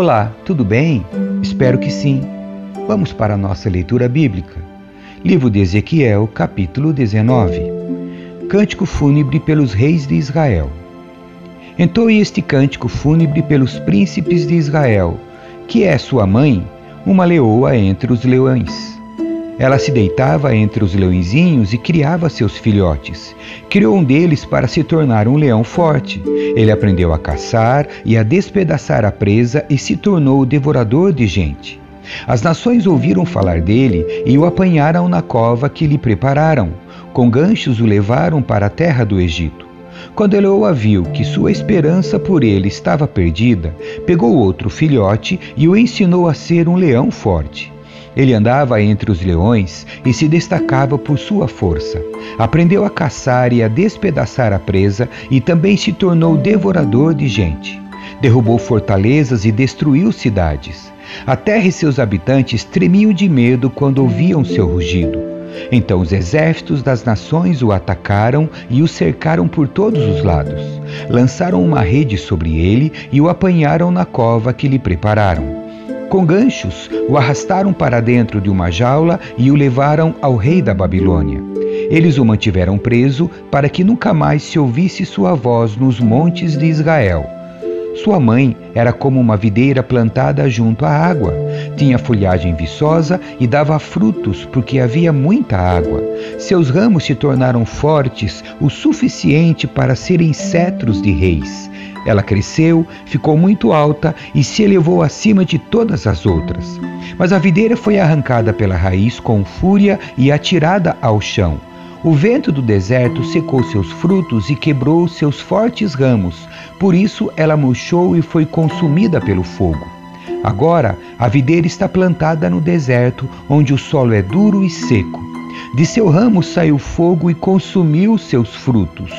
Olá, tudo bem? Espero que sim. Vamos para a nossa leitura bíblica. Livro de Ezequiel, capítulo 19. Cântico fúnebre pelos reis de Israel. Entoe este cântico fúnebre pelos príncipes de Israel, que é sua mãe, uma leoa entre os leões. Ela se deitava entre os leõezinhos e criava seus filhotes. Criou um deles para se tornar um leão forte. Ele aprendeu a caçar e a despedaçar a presa e se tornou o devorador de gente. As nações ouviram falar dele e o apanharam na cova que lhe prepararam. Com ganchos o levaram para a terra do Egito. Quando Eloa viu que sua esperança por ele estava perdida, pegou outro filhote e o ensinou a ser um leão forte. Ele andava entre os leões e se destacava por sua força. Aprendeu a caçar e a despedaçar a presa e também se tornou devorador de gente. Derrubou fortalezas e destruiu cidades. A terra e seus habitantes tremiam de medo quando ouviam seu rugido. Então os exércitos das nações o atacaram e o cercaram por todos os lados. Lançaram uma rede sobre ele e o apanharam na cova que lhe prepararam. Com ganchos, o arrastaram para dentro de uma jaula e o levaram ao rei da Babilônia. Eles o mantiveram preso para que nunca mais se ouvisse sua voz nos montes de Israel. Sua mãe era como uma videira plantada junto à água. Tinha folhagem viçosa e dava frutos porque havia muita água. Seus ramos se tornaram fortes o suficiente para serem cetros de reis. Ela cresceu, ficou muito alta e se elevou acima de todas as outras. Mas a videira foi arrancada pela raiz com fúria e atirada ao chão. O vento do deserto secou seus frutos e quebrou seus fortes ramos, por isso ela murchou e foi consumida pelo fogo. Agora a videira está plantada no deserto, onde o solo é duro e seco. De seu ramo saiu fogo e consumiu seus frutos.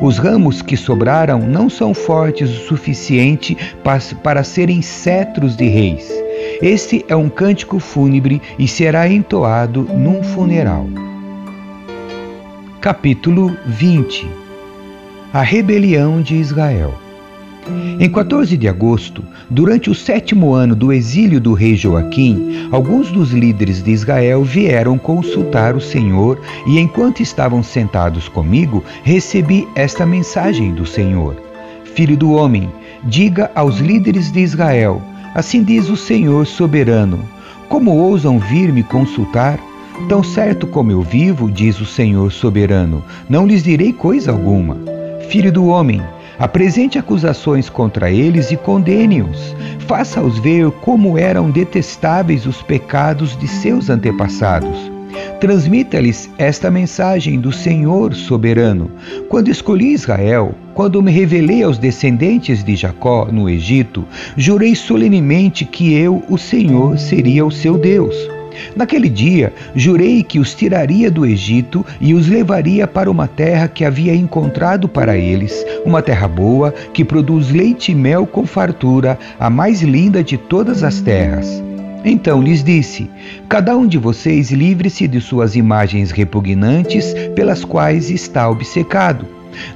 Os ramos que sobraram não são fortes o suficiente para serem cetros de reis. Este é um cântico fúnebre e será entoado num funeral. Capítulo 20 A rebelião de Israel. Em 14 de agosto, durante o sétimo ano do exílio do rei Joaquim, alguns dos líderes de Israel vieram consultar o Senhor e, enquanto estavam sentados comigo, recebi esta mensagem do Senhor: Filho do homem, diga aos líderes de Israel: Assim diz o Senhor soberano: Como ousam vir me consultar? Tão certo como eu vivo, diz o Senhor soberano, não lhes direi coisa alguma. Filho do homem, Apresente acusações contra eles e condene-os. Faça-os ver como eram detestáveis os pecados de seus antepassados. Transmita-lhes esta mensagem do Senhor soberano. Quando escolhi Israel, quando me revelei aos descendentes de Jacó no Egito, jurei solenemente que eu, o Senhor, seria o seu Deus. Naquele dia, jurei que os tiraria do Egito e os levaria para uma terra que havia encontrado para eles, uma terra boa, que produz leite e mel com fartura, a mais linda de todas as terras. Então lhes disse: Cada um de vocês livre-se de suas imagens repugnantes pelas quais está obcecado.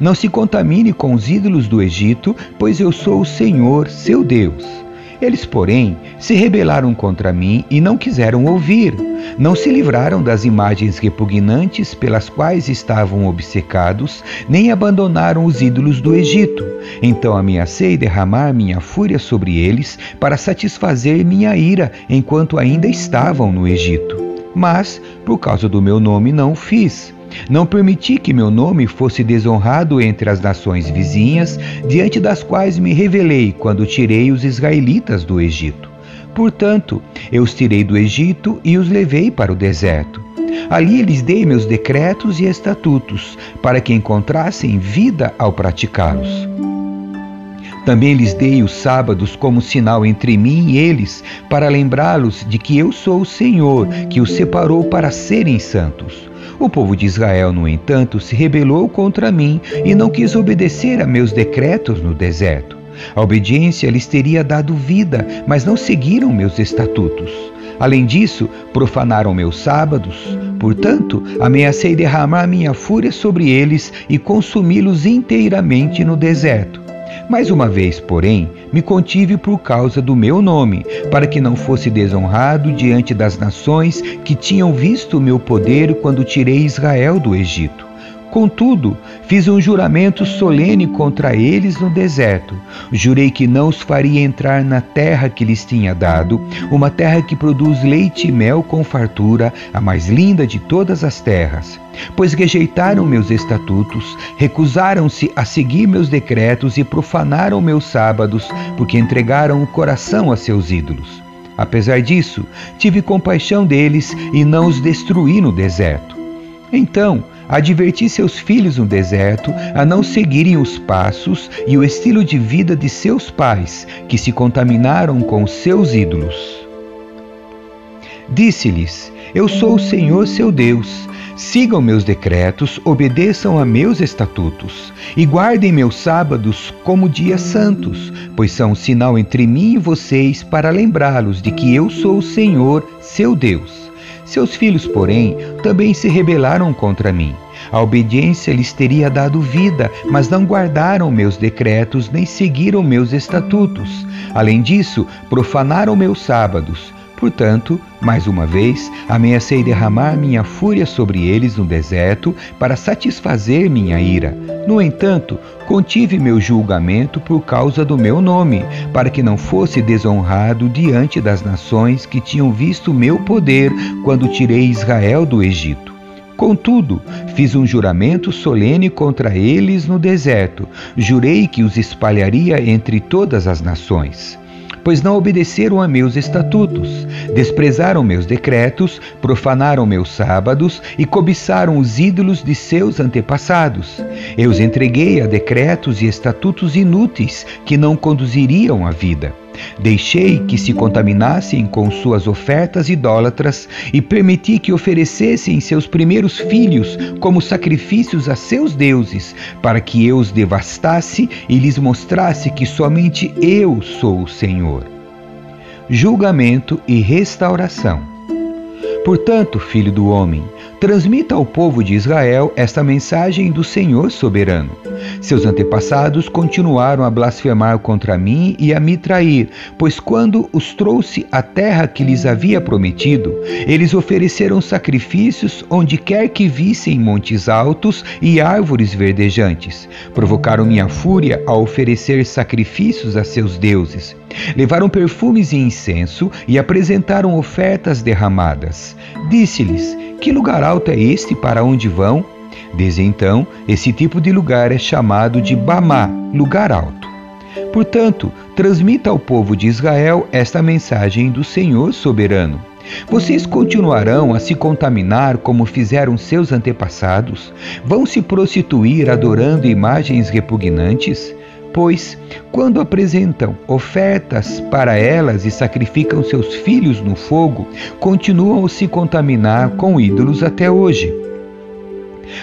Não se contamine com os ídolos do Egito, pois eu sou o Senhor, seu Deus. Eles, porém, se rebelaram contra mim e não quiseram ouvir. Não se livraram das imagens repugnantes pelas quais estavam obcecados, nem abandonaram os ídolos do Egito. Então ameacei derramar minha fúria sobre eles para satisfazer minha ira enquanto ainda estavam no Egito. Mas, por causa do meu nome, não o fiz. Não permiti que meu nome fosse desonrado entre as nações vizinhas, diante das quais me revelei quando tirei os israelitas do Egito. Portanto, eu os tirei do Egito e os levei para o deserto. Ali lhes dei meus decretos e estatutos, para que encontrassem vida ao praticá-los. Também lhes dei os sábados como sinal entre mim e eles, para lembrá-los de que eu sou o Senhor, que os separou para serem santos. O povo de Israel, no entanto, se rebelou contra mim e não quis obedecer a meus decretos no deserto. A obediência lhes teria dado vida, mas não seguiram meus estatutos. Além disso, profanaram meus sábados. Portanto, ameacei derramar minha fúria sobre eles e consumi-los inteiramente no deserto. Mais uma vez, porém, me contive por causa do meu nome, para que não fosse desonrado diante das nações que tinham visto o meu poder quando tirei Israel do Egito. Contudo, fiz um juramento solene contra eles no deserto. Jurei que não os faria entrar na terra que lhes tinha dado, uma terra que produz leite e mel com fartura, a mais linda de todas as terras. Pois rejeitaram meus estatutos, recusaram-se a seguir meus decretos e profanaram meus sábados, porque entregaram o coração a seus ídolos. Apesar disso, tive compaixão deles e não os destruí no deserto. Então, adverti seus filhos no deserto a não seguirem os passos e o estilo de vida de seus pais, que se contaminaram com seus ídolos. Disse-lhes: Eu sou o Senhor seu Deus. Sigam meus decretos, obedeçam a meus estatutos e guardem meus sábados como dias santos, pois são um sinal entre mim e vocês para lembrá-los de que eu sou o Senhor, seu Deus. Seus filhos, porém, também se rebelaram contra mim. A obediência lhes teria dado vida, mas não guardaram meus decretos nem seguiram meus estatutos. Além disso, profanaram meus sábados. Portanto, mais uma vez, ameacei derramar minha fúria sobre eles no deserto para satisfazer minha ira. No entanto, contive meu julgamento por causa do meu nome, para que não fosse desonrado diante das nações que tinham visto meu poder quando tirei Israel do Egito. Contudo, fiz um juramento solene contra eles no deserto. Jurei que os espalharia entre todas as nações pois não obedeceram a meus estatutos, desprezaram meus decretos, profanaram meus sábados e cobiçaram os ídolos de seus antepassados. Eu os entreguei a decretos e estatutos inúteis que não conduziriam à vida. Deixei que se contaminassem com suas ofertas idólatras e permiti que oferecessem seus primeiros filhos como sacrifícios a seus deuses, para que eu os devastasse e lhes mostrasse que somente eu sou o Senhor. Julgamento e restauração. Portanto, filho do homem, transmita ao povo de Israel esta mensagem do Senhor soberano. Seus antepassados continuaram a blasfemar contra mim e a me trair, pois quando os trouxe à terra que lhes havia prometido, eles ofereceram sacrifícios onde quer que vissem montes altos e árvores verdejantes. Provocaram minha fúria ao oferecer sacrifícios a seus deuses. Levaram perfumes e incenso e apresentaram ofertas derramadas. Disse-lhes: Que lugar alto é este para onde vão? Desde então, esse tipo de lugar é chamado de Bamá, lugar alto. Portanto, transmita ao povo de Israel esta mensagem do Senhor soberano. Vocês continuarão a se contaminar como fizeram seus antepassados? Vão se prostituir adorando imagens repugnantes? Pois, quando apresentam ofertas para elas e sacrificam seus filhos no fogo, continuam a se contaminar com ídolos até hoje.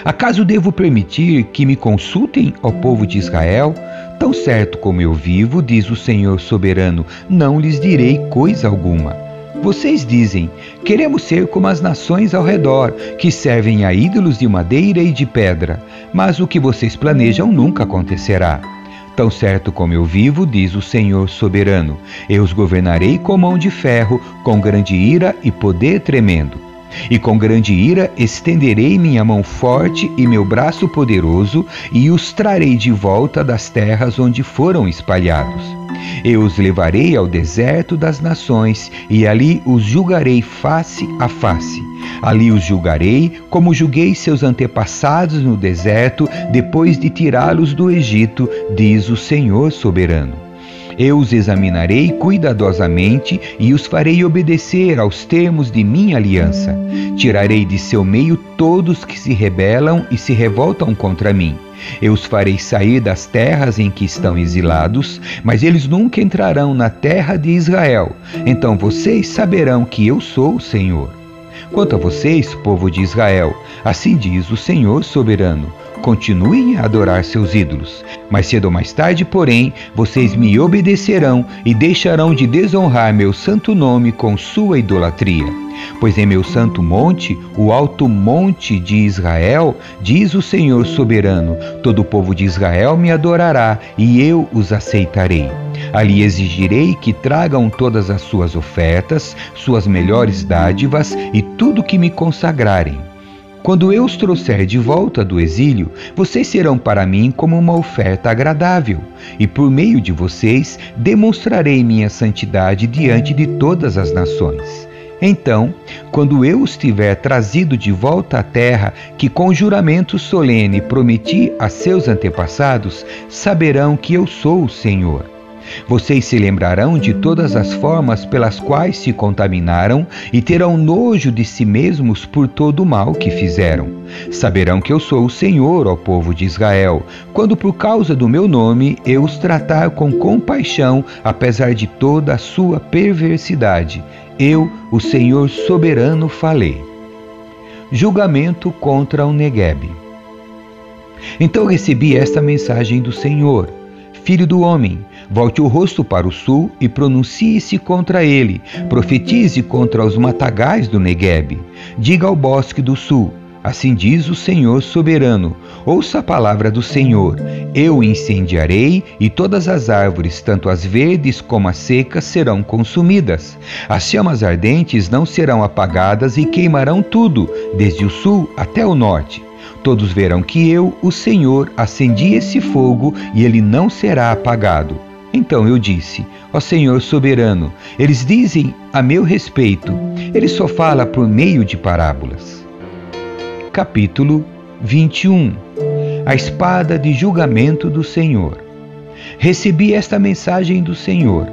Acaso devo permitir que me consultem, ó povo de Israel? Tão certo como eu vivo, diz o Senhor soberano, não lhes direi coisa alguma. Vocês dizem: queremos ser como as nações ao redor, que servem a ídolos de madeira e de pedra, mas o que vocês planejam nunca acontecerá. Tão certo como eu vivo, diz o Senhor soberano, eu os governarei com mão de ferro, com grande ira e poder tremendo. E com grande ira estenderei minha mão forte e meu braço poderoso, e os trarei de volta das terras onde foram espalhados. Eu os levarei ao deserto das nações, e ali os julgarei face a face. Ali os julgarei, como julguei seus antepassados no deserto, depois de tirá-los do Egito, diz o Senhor soberano. Eu os examinarei cuidadosamente e os farei obedecer aos termos de minha aliança. Tirarei de seu meio todos que se rebelam e se revoltam contra mim. Eu os farei sair das terras em que estão exilados, mas eles nunca entrarão na terra de Israel. Então vocês saberão que eu sou o Senhor. Quanto a vocês, povo de Israel, assim diz o Senhor soberano: continuem a adorar seus ídolos. Mais cedo ou mais tarde, porém, vocês me obedecerão e deixarão de desonrar meu santo nome com sua idolatria. Pois em meu santo monte, o alto monte de Israel, diz o Senhor soberano: todo o povo de Israel me adorará e eu os aceitarei. Ali exigirei que tragam todas as suas ofertas, suas melhores dádivas e tudo que me consagrarem. Quando eu os trouxer de volta do exílio, vocês serão para mim como uma oferta agradável, e por meio de vocês demonstrarei minha santidade diante de todas as nações. Então, quando eu os tiver trazido de volta à terra, que com juramento solene prometi a seus antepassados, saberão que eu sou o Senhor. Vocês se lembrarão de todas as formas pelas quais se contaminaram e terão nojo de si mesmos por todo o mal que fizeram. Saberão que eu sou o Senhor, ó povo de Israel, quando por causa do meu nome eu os tratar com compaixão, apesar de toda a sua perversidade. Eu, o Senhor soberano, falei. Julgamento contra o Negueb. Então recebi esta mensagem do Senhor: Filho do homem, Volte o rosto para o sul e pronuncie-se contra ele. Profetize contra os matagais do Negueb. Diga ao bosque do sul: Assim diz o Senhor soberano: Ouça a palavra do Senhor. Eu incendiarei, e todas as árvores, tanto as verdes como as secas, serão consumidas. As chamas ardentes não serão apagadas e queimarão tudo, desde o sul até o norte. Todos verão que eu, o Senhor, acendi esse fogo e ele não será apagado. Então eu disse: Ó Senhor soberano, eles dizem a meu respeito, ele só fala por meio de parábolas. Capítulo 21 A espada de julgamento do Senhor. Recebi esta mensagem do Senhor: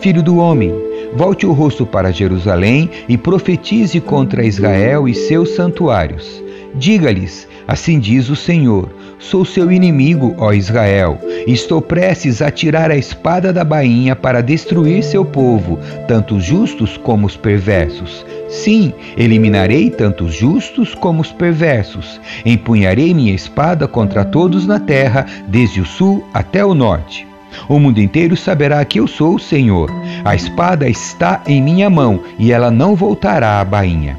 Filho do homem, volte o rosto para Jerusalém e profetize contra Israel e seus santuários. Diga-lhes: Assim diz o Senhor: Sou seu inimigo, ó Israel, estou prestes a tirar a espada da bainha para destruir seu povo, tanto os justos como os perversos. Sim, eliminarei tanto os justos como os perversos. Empunharei minha espada contra todos na terra, desde o sul até o norte. O mundo inteiro saberá que eu sou o Senhor. A espada está em minha mão e ela não voltará à bainha.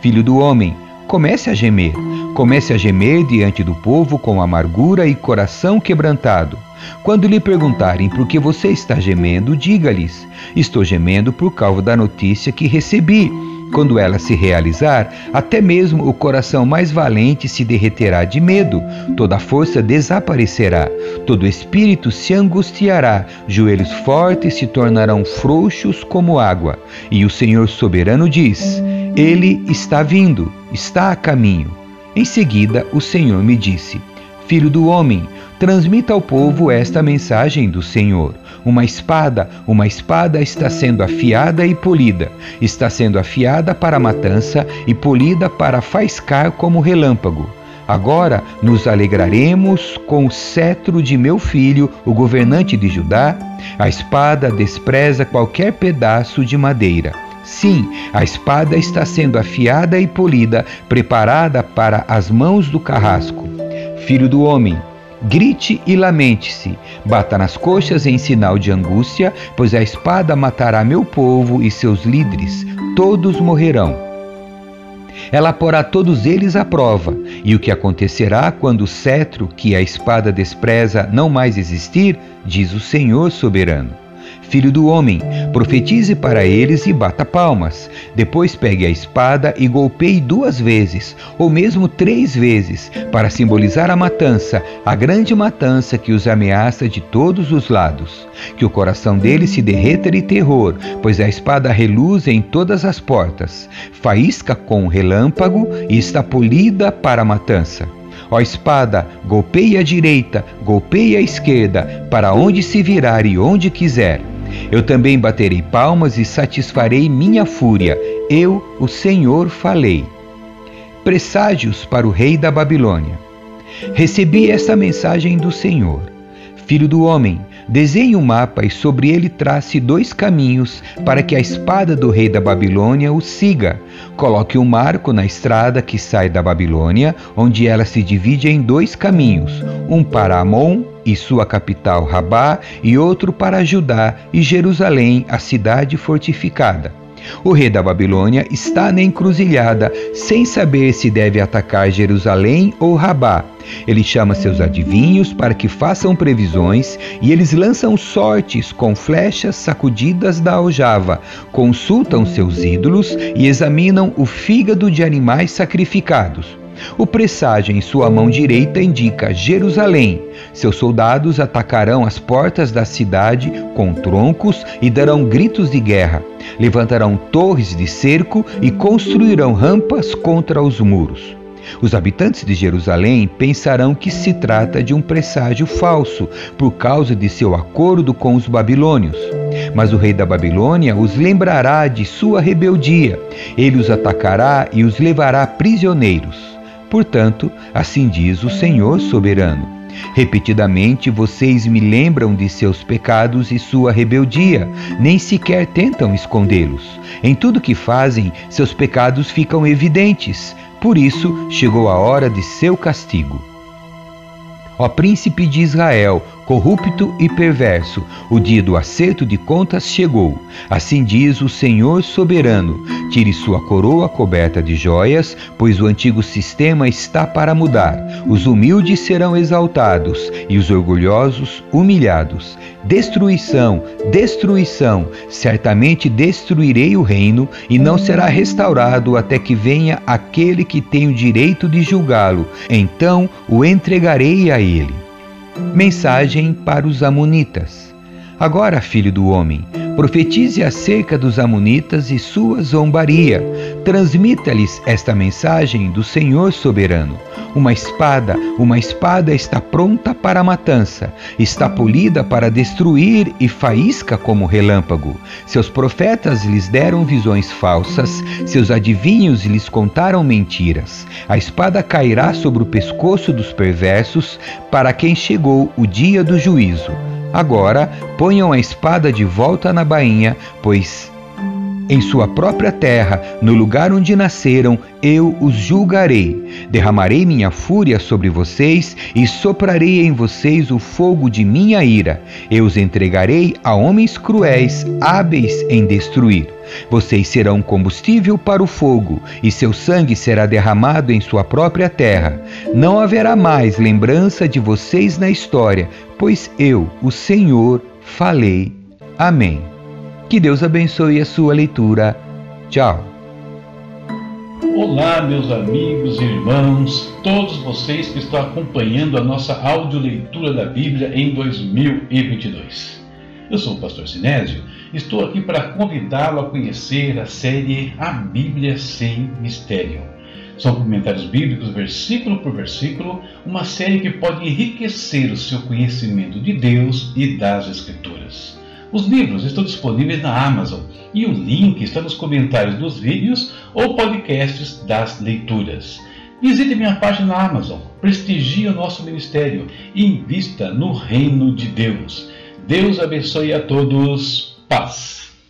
Filho do homem, comece a gemer Comece a gemer diante do povo com amargura e coração quebrantado. Quando lhe perguntarem por que você está gemendo, diga-lhes: Estou gemendo por causa da notícia que recebi. Quando ela se realizar, até mesmo o coração mais valente se derreterá de medo, toda força desaparecerá, todo espírito se angustiará, joelhos fortes se tornarão frouxos como água. E o Senhor soberano diz: Ele está vindo, está a caminho. Em seguida, o Senhor me disse: Filho do homem, transmita ao povo esta mensagem do Senhor. Uma espada, uma espada está sendo afiada e polida. Está sendo afiada para a matança e polida para faiscar como relâmpago. Agora nos alegraremos com o cetro de meu filho, o governante de Judá. A espada despreza qualquer pedaço de madeira. Sim, a espada está sendo afiada e polida, preparada para as mãos do carrasco. Filho do homem, grite e lamente-se, bata nas coxas em sinal de angústia, pois a espada matará meu povo e seus líderes, todos morrerão. Ela porá todos eles à prova, e o que acontecerá quando o cetro que a espada despreza não mais existir, diz o Senhor soberano. Filho do homem, profetize para eles e bata palmas. Depois pegue a espada e golpeie duas vezes, ou mesmo três vezes, para simbolizar a matança, a grande matança que os ameaça de todos os lados. Que o coração deles se derreta de terror, pois a espada reluz em todas as portas, faísca com relâmpago e está polida para a matança. Ó espada, golpeie a direita, golpeie a esquerda, para onde se virar e onde quiser. Eu também baterei palmas e satisfarei minha fúria. Eu, o Senhor, falei. Presságios para o rei da Babilônia. Recebi esta mensagem do Senhor. Filho do homem, desenhe um mapa e sobre ele trace dois caminhos para que a espada do rei da Babilônia o siga. Coloque um marco na estrada que sai da Babilônia, onde ela se divide em dois caminhos, um para Amon e sua capital Rabá, e outro para Judá e Jerusalém, a cidade fortificada. O rei da Babilônia está na encruzilhada, sem saber se deve atacar Jerusalém ou Rabá. Ele chama seus adivinhos para que façam previsões e eles lançam sortes com flechas sacudidas da aljava, consultam seus ídolos e examinam o fígado de animais sacrificados. O presságio em sua mão direita indica Jerusalém. Seus soldados atacarão as portas da cidade com troncos e darão gritos de guerra. Levantarão torres de cerco e construirão rampas contra os muros. Os habitantes de Jerusalém pensarão que se trata de um presságio falso, por causa de seu acordo com os babilônios. Mas o rei da Babilônia os lembrará de sua rebeldia. Ele os atacará e os levará prisioneiros. Portanto, assim diz o Senhor soberano. Repetidamente vocês me lembram de seus pecados e sua rebeldia, nem sequer tentam escondê-los. Em tudo que fazem, seus pecados ficam evidentes. Por isso, chegou a hora de seu castigo. Ó príncipe de Israel, corrupto e perverso, o dia do acerto de contas chegou. Assim diz o Senhor soberano: tire sua coroa coberta de joias, pois o antigo sistema está para mudar. Os humildes serão exaltados e os orgulhosos humilhados. Destruição, destruição, certamente destruirei o reino e não será restaurado até que venha aquele que tem o direito de julgá-lo. Então o entregarei a ele. Mensagem para os Amonitas. Agora, filho do homem, profetize acerca dos Amonitas e sua zombaria. Transmita-lhes esta mensagem do Senhor soberano. Uma espada, uma espada está pronta para a matança, está polida para destruir e faísca como relâmpago. Seus profetas lhes deram visões falsas, seus adivinhos lhes contaram mentiras. A espada cairá sobre o pescoço dos perversos, para quem chegou o dia do juízo. Agora ponham a espada de volta na bainha, pois em sua própria terra, no lugar onde nasceram, eu os julgarei. Derramarei minha fúria sobre vocês e soprarei em vocês o fogo de minha ira. Eu os entregarei a homens cruéis, hábeis em destruir. Vocês serão combustível para o fogo, e seu sangue será derramado em sua própria terra. Não haverá mais lembrança de vocês na história, pois eu, o Senhor, falei. Amém. Que Deus abençoe a sua leitura. Tchau. Olá, meus amigos e irmãos, todos vocês que estão acompanhando a nossa audioleitura da Bíblia em 2022. Eu sou o pastor Sinésio, estou aqui para convidá-lo a conhecer a série A Bíblia Sem Mistério. São comentários bíblicos, versículo por versículo, uma série que pode enriquecer o seu conhecimento de Deus e das Escrituras. Os livros estão disponíveis na Amazon e o link está nos comentários dos vídeos ou podcasts das leituras. Visite minha página na Amazon, prestigie o nosso ministério e invista no reino de Deus. Deus abençoe a todos. Paz.